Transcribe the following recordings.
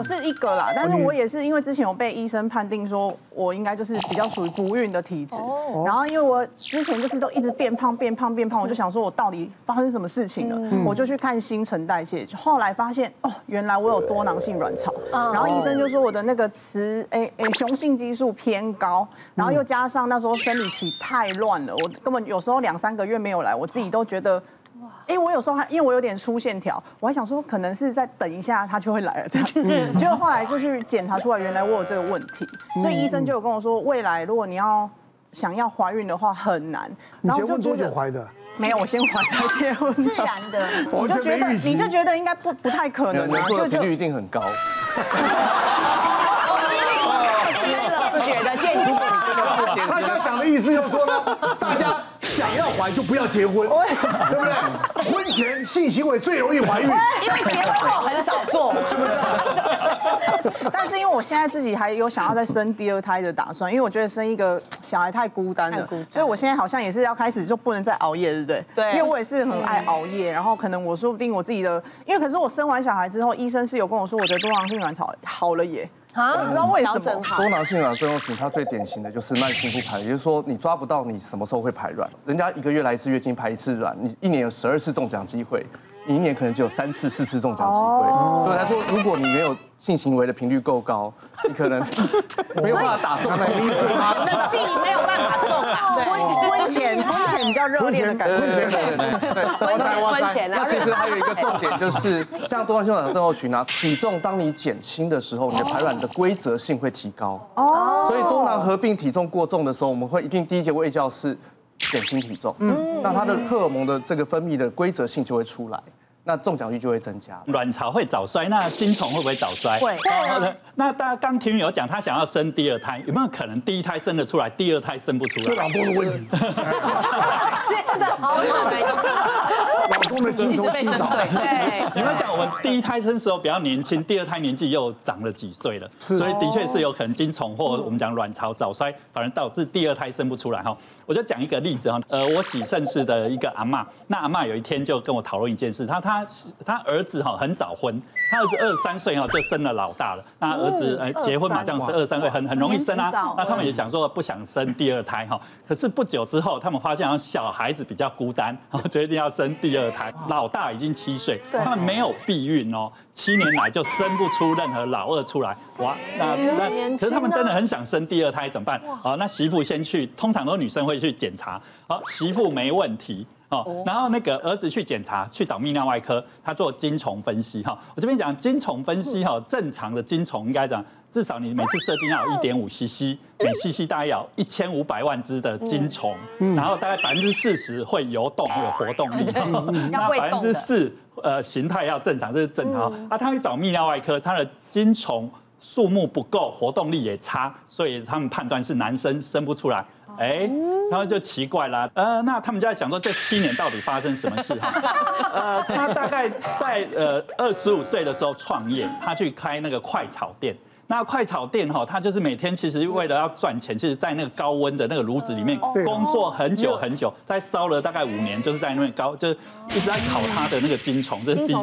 我是一个啦，但是我也是因为之前有被医生判定说我应该就是比较属于不孕的体质，然后因为我之前就是都一直变胖变胖变胖，我就想说我到底发生什么事情了，我就去看新陈代谢，后来发现哦，原来我有多囊性卵巢，然后医生就说我的那个雌诶诶雄性激素偏高，然后又加上那时候生理期太乱了，我根本有时候两三个月没有来，我自己都觉得。因为我有时候还因为我有点粗线条，我还想说可能是再等一下他就会来了这样，结果后来就是检查出来原来我有这个问题，所以医生就有跟我说，未来如果你要想要怀孕的话很难。然后就结婚多久怀的？没有，我先怀才结婚。自然的，我就觉得你就觉得应该不不太可能啊，就频率一定很高。自 觉的健康。他现在讲的意思就是说呢，大家。想要怀就不要结婚，对不对？婚前性行为最容易怀孕，因为结婚后很少做，是不是？但是因为我现在自己还有想要再生第二胎的打算，因为我觉得生一个小孩太孤单了，所以我现在好像也是要开始就不能再熬夜，对不对？对。因为我也是很爱熬夜，然后可能我说不定我自己的，因为可是我生完小孩之后，医生是有跟我说我的多囊性卵巢好了耶。啊，不知道为什么。多囊性卵巢综合症，它最典型的就是慢性不排，也就是说你抓不到你什么时候会排卵。人家一个月来一次月经排一次卵，你一年有十二次中奖机会，你一年可能只有三次四次中奖机会。所以他说，如果你没有性行为的频率够高，你可能 没有办法打中。那个意思吗？那自己没有办法中啊。婚婚前婚前比较热烈的感觉，婚前对对对。婚前啊。那其实还有一个重点就是，像多囊性卵巢症候群啊，体重当你减轻的时候，你的排卵的规则性会提高。哦。所以多囊合并体重过重的时候，我们会一定第一节卫教是减轻体重。嗯。那它的荷尔蒙的这个分泌的规则性就会出来。那中奖率就会增加，卵巢会早衰，那精虫会不会早衰？会。那大家刚听有讲，他想要生第二胎，有没有可能第一胎生得出来，第二胎生不出来？是老公的问题。真的好老公的精虫稀少。对。你们想，我们第一胎生的时候比较年轻，第二胎年纪又长了几岁了，所以的确是有可能精虫或我们讲卵巢早衰，反而导致第二胎生不出来哈。我就讲一个例子哈，呃，我喜胜市的一个阿嬷，那阿嬷有一天就跟我讨论一件事，她她。他他儿子哈很早婚，她儿子二十三岁哈就生了老大了。那儿子哎结婚嘛，这样是二十三岁很很容易生啊。那他们也想说不想生第二胎哈。可是不久之后，他们发现小孩子比较孤单，决定要生第二胎。老大已经七岁，他们没有避孕哦，七年来就生不出任何老二出来。哇，那那可是他们真的很想生第二胎怎么办？好，那媳妇先去，通常都女生会去检查。好，媳妇没问题。哦，然后那个儿子去检查，去找泌尿外科，他做精虫分析哈。我这边讲精虫分析哈，正常的精虫应该讲，至少你每次射精要有一点五 cc，每 cc 大概要一千五百万只的精虫，然后大概百分之四十会游动，有活动力，那百分之四呃形态要正常，这是正常。啊，他会找泌尿外科，他的精虫数目不够，活动力也差，所以他们判断是男生生不出来。哎，他们就奇怪了，呃，那他们就在想说，这七年到底发生什么事哈？呃，他大概在呃二十五岁的时候创业，他去开那个快炒店。那快炒店哈，他就是每天其实为了要赚钱，其实在那个高温的那个炉子里面工作很久很久，在烧了大概五年，就是在那边高，就是一直在烤他的那个精虫，这是第一个。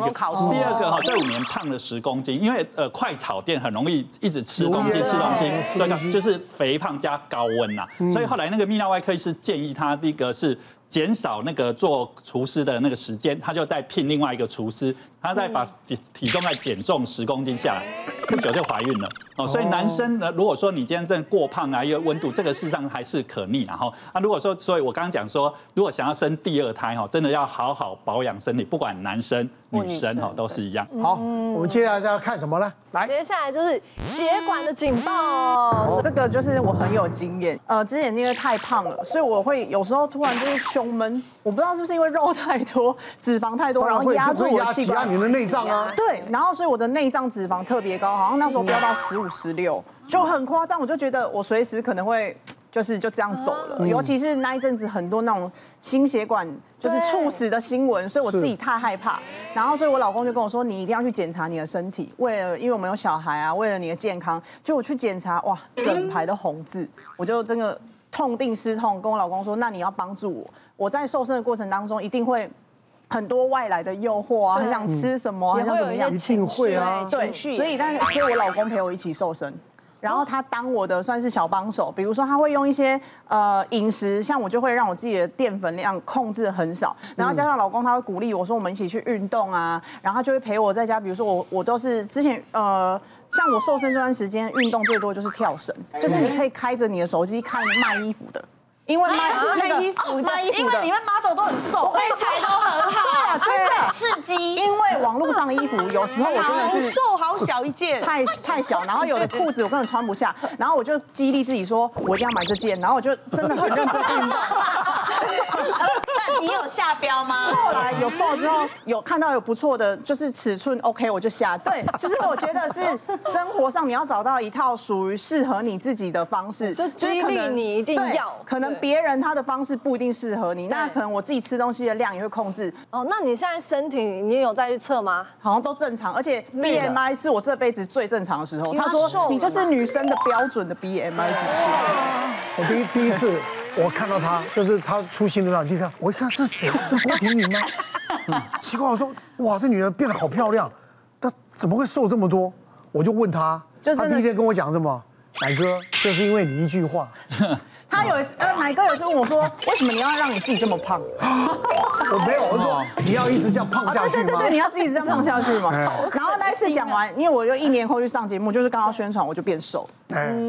第二个哈，这五年胖了十公斤，因为呃快炒店很容易一直吃东西吃东西，所以就是肥胖加高温呐。所以后来那个泌尿外科医师建议他，第一个是减少那个做厨师的那个时间，他就再聘另外一个厨师。他再把体体重再减重十公斤下来，不久就怀孕了哦。所以男生呢，如果说你今天真的过胖啊，因为温度这个事实上还是可逆。然后啊，如果说，所以我刚刚讲说，如果想要生第二胎哈，真的要好好保养身体，不管男生女生哈都是一样。好，我们接下来要看什么呢？来，接下来就是血管的警报。这个就是我很有经验，呃，之前因为太胖了，所以我会有时候突然就是胸闷，我不知道是不是因为肉太多、脂肪太多，然后压住我气管。你的内脏啊，对，然后所以我的内脏脂肪特别高，好像那时候飙到十五、十六，就很夸张，我就觉得我随时可能会就是就这样走了。尤其是那一阵子很多那种心血管就是猝死的新闻，所以我自己太害怕。然后所以我老公就跟我说，你一定要去检查你的身体，为了因为我们有小孩啊，为了你的健康，就我去检查，哇，整排的红字，我就真的痛定思痛，跟我老公说，那你要帮助我，我在瘦身的过程当中一定会。很多外来的诱惑啊，很想吃什么，很想怎么样，一定会啊，对，所以但是所以我老公陪我一起瘦身。然后他当我的算是小帮手，比如说他会用一些呃饮食，像我就会让我自己的淀粉量控制很少，然后加上老公他会鼓励我说我们一起去运动啊，然后他就会陪我在家，比如说我我都是之前呃像我瘦身这段时间运动最多就是跳绳，就是你可以开着你的手机看卖衣服的。因为卖卖衣服的，因为你们 model 都很瘦，身材都很好，对啊，真的刺激。因为网络上的衣服有时候我真的是瘦好小一件，太太小，然后有的裤子我根本穿不下，然后我就激励自己说，我一定要买这件，然后我就真的很认真运动。那你有下标吗？后来有瘦了之后，有看到有不错的，就是尺寸 OK，我就下。对，就是我觉得是生活上你要找到一套属于适合你自己的方式，就激励你一定要可能。别人他的方式不一定适合你，那可能我自己吃东西的量也会控制。哦，那你现在身体你有再去测吗？好像都正常，而且 BMI 是我这辈子最正常的时候。他说你就是女生的标准的 BMI 指数。我第一第一次我看到他，就是他出新的那第一看，我一看这是谁？是郭婷婷吗？奇怪，我说哇，这女人变得好漂亮，她怎么会瘦这么多？我就问她，她第一天跟我讲什么？奶哥，就是因为你一句话。他有呃，奶哥有时问我说，为什么你要让你自己这么胖？我没有，我说你要一直这样胖下去吗？对对对，你要自己这样胖下去吗？然后那次讲完，因为我又一年后去上节目，就是刚刚宣传，我就变瘦。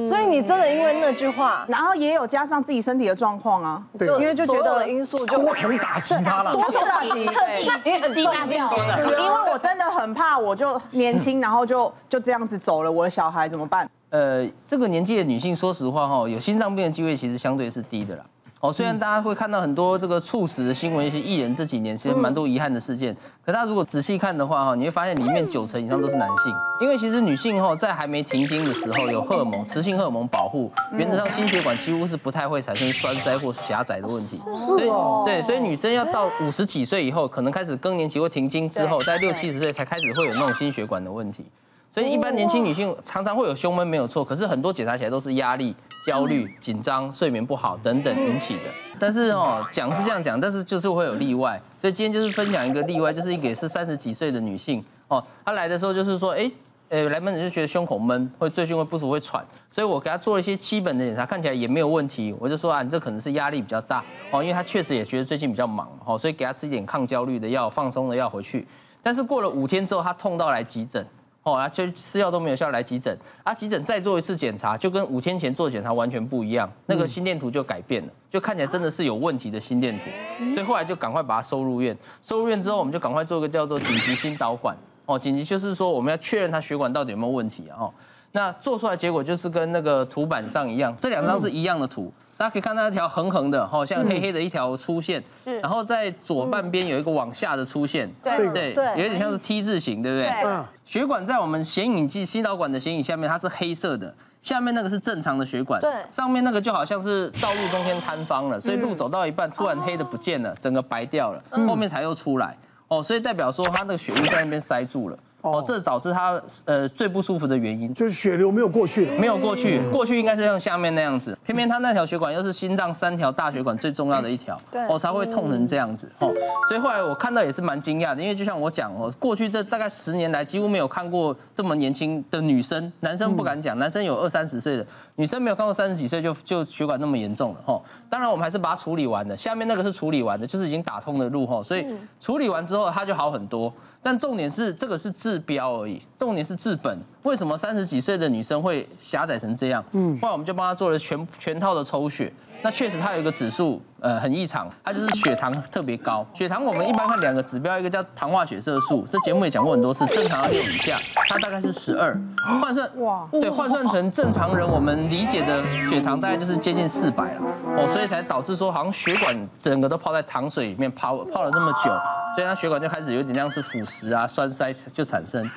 所以你真的因为那句话，然后也有加上自己身体的状况啊，对，因为就觉得因素就多重打击他了，多重打击，特地很激大掉了。因为我真的很怕，我就年轻，然后就就这样子走了，我的小孩怎么办？呃，这个年纪的女性，说实话哈，有心脏病的机会其实相对是低的啦。哦，虽然大家会看到很多这个猝死的新闻，一些艺人这几年其实蛮多遗憾的事件，可大家如果仔细看的话哈，你会发现里面九成以上都是男性，因为其实女性哈在还没停经的时候有荷尔蒙、雌性荷尔蒙保护，原则上心血管几乎是不太会产生栓塞或狭窄的问题。是哦。对，所以女生要到五十几岁以后，可能开始更年期或停经之后，在六七十岁才开始会有那种心血管的问题。所以一般年轻女性常常会有胸闷，没有错。可是很多检查起来都是压力、焦虑、紧张、睡眠不好等等引起的。但是哦，讲是这样讲，但是就是会有例外。所以今天就是分享一个例外，就是一个是三十几岁的女性哦，她来的时候就是说，哎，呃，来门诊就觉得胸口闷，会最近会不舒服，会喘。所以我给她做了一些基本的检查，看起来也没有问题。我就说啊，你这可能是压力比较大哦，因为她确实也觉得最近比较忙哦，所以给她吃一点抗焦虑的药、放松的药回去。但是过了五天之后，她痛到来急诊。哦啊，就吃药都没有效，来急诊。啊，急诊再做一次检查，就跟五天前做检查完全不一样，那个心电图就改变了，就看起来真的是有问题的心电图，所以后来就赶快把它收入院，收入院之后我们就赶快做一个叫做紧急心导管，哦，紧急就是说我们要确认他血管到底有没有问题啊，哦，那做出来结果就是跟那个图板上一样，这两张是一样的图。大家可以看到那条横横的，好像黑黑的一条粗线，是，然后在左半边有一个往下的粗线，对。对。对，有点像是 T 字形，对不对？对。血管在我们显影剂心导管的显影下面，它是黑色的，下面那个是正常的血管，对，上面那个就好像是道路中间坍方了，所以路走到一半突然黑的不见了，整个白掉了，后面才又出来，哦，所以代表说它那个血路在那边塞住了。哦，这导致他呃最不舒服的原因。就是血流没有过去了，没有过去，过去应该是像下面那样子，偏偏他那条血管又是心脏三条大血管最重要的一条，对，哦才会痛成这样子哦，所以后来我看到也是蛮惊讶的，因为就像我讲哦，过去这大概十年来几乎没有看过这么年轻的女生，男生不敢讲，男生有二三十岁的，女生没有看过三十几岁就就血管那么严重了哦，当然我们还是把它处理完的，下面那个是处理完的，就是已经打通的路哈，所以处理完之后它就好很多。但重点是这个是治标而已，重点是治本。为什么三十几岁的女生会狭窄成这样？嗯，后来我们就帮她做了全全套的抽血。那确实它有一个指数，呃，很异常，它就是血糖特别高。血糖我们一般看两个指标，一个叫糖化血色素，这节目也讲过很多次，正常要六以下，它大概是十二。换算哇，对，换算成正常人我们理解的血糖大概就是接近四百了。哦，所以才导致说好像血管整个都泡在糖水里面泡泡了这么久。所以它血管就开始有点像是腐蚀啊、栓塞就产生，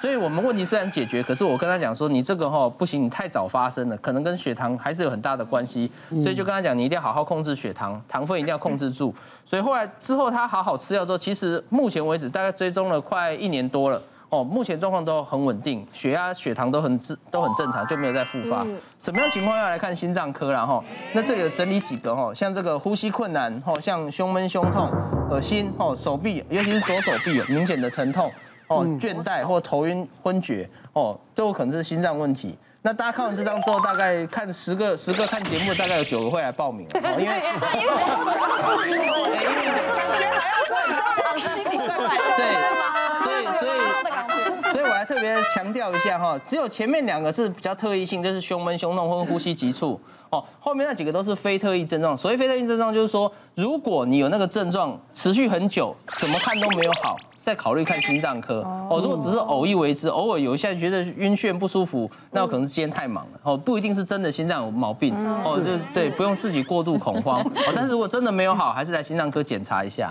所以我们问题虽然解决，可是我跟他讲说，你这个哈不行，你太早发生了，可能跟血糖还是有很大的关系，所以就跟他讲，你一定要好好控制血糖，糖分一定要控制住。所以后来之后他好好吃药之后，其实目前为止大概追踪了快一年多了。哦，目前状况都很稳定，血压、血糖都很正都很正常，就没有再复发。什么样情况要来看心脏科然后，那这里有整理几个哈，像这个呼吸困难，吼，像胸闷、胸痛、恶心，哦，手臂，尤其是左手臂有明显的疼痛，哦，倦怠或头晕昏厥，哦，都有可能是心脏问题。那大家看完这张之后，大概看十个十个看节目，大概有九个会来报名哦，因为对，因为感觉还要过一场心理对，以所以我还特别强调一下哈，只有前面两个是比较特异性，就是胸闷、胸痛或呼吸急促，哦，后面那几个都是非特异症状。所谓非特异症状，就是说如果你有那个症状持续很久，怎么看都没有好。再考虑看心脏科哦。如果只是偶一为之，偶尔有一下觉得晕眩不舒服，那有可能是今天太忙了哦，不一定是真的心脏有毛病哦。就是对，不用自己过度恐慌哦。但是如果真的没有好，还是来心脏科检查一下。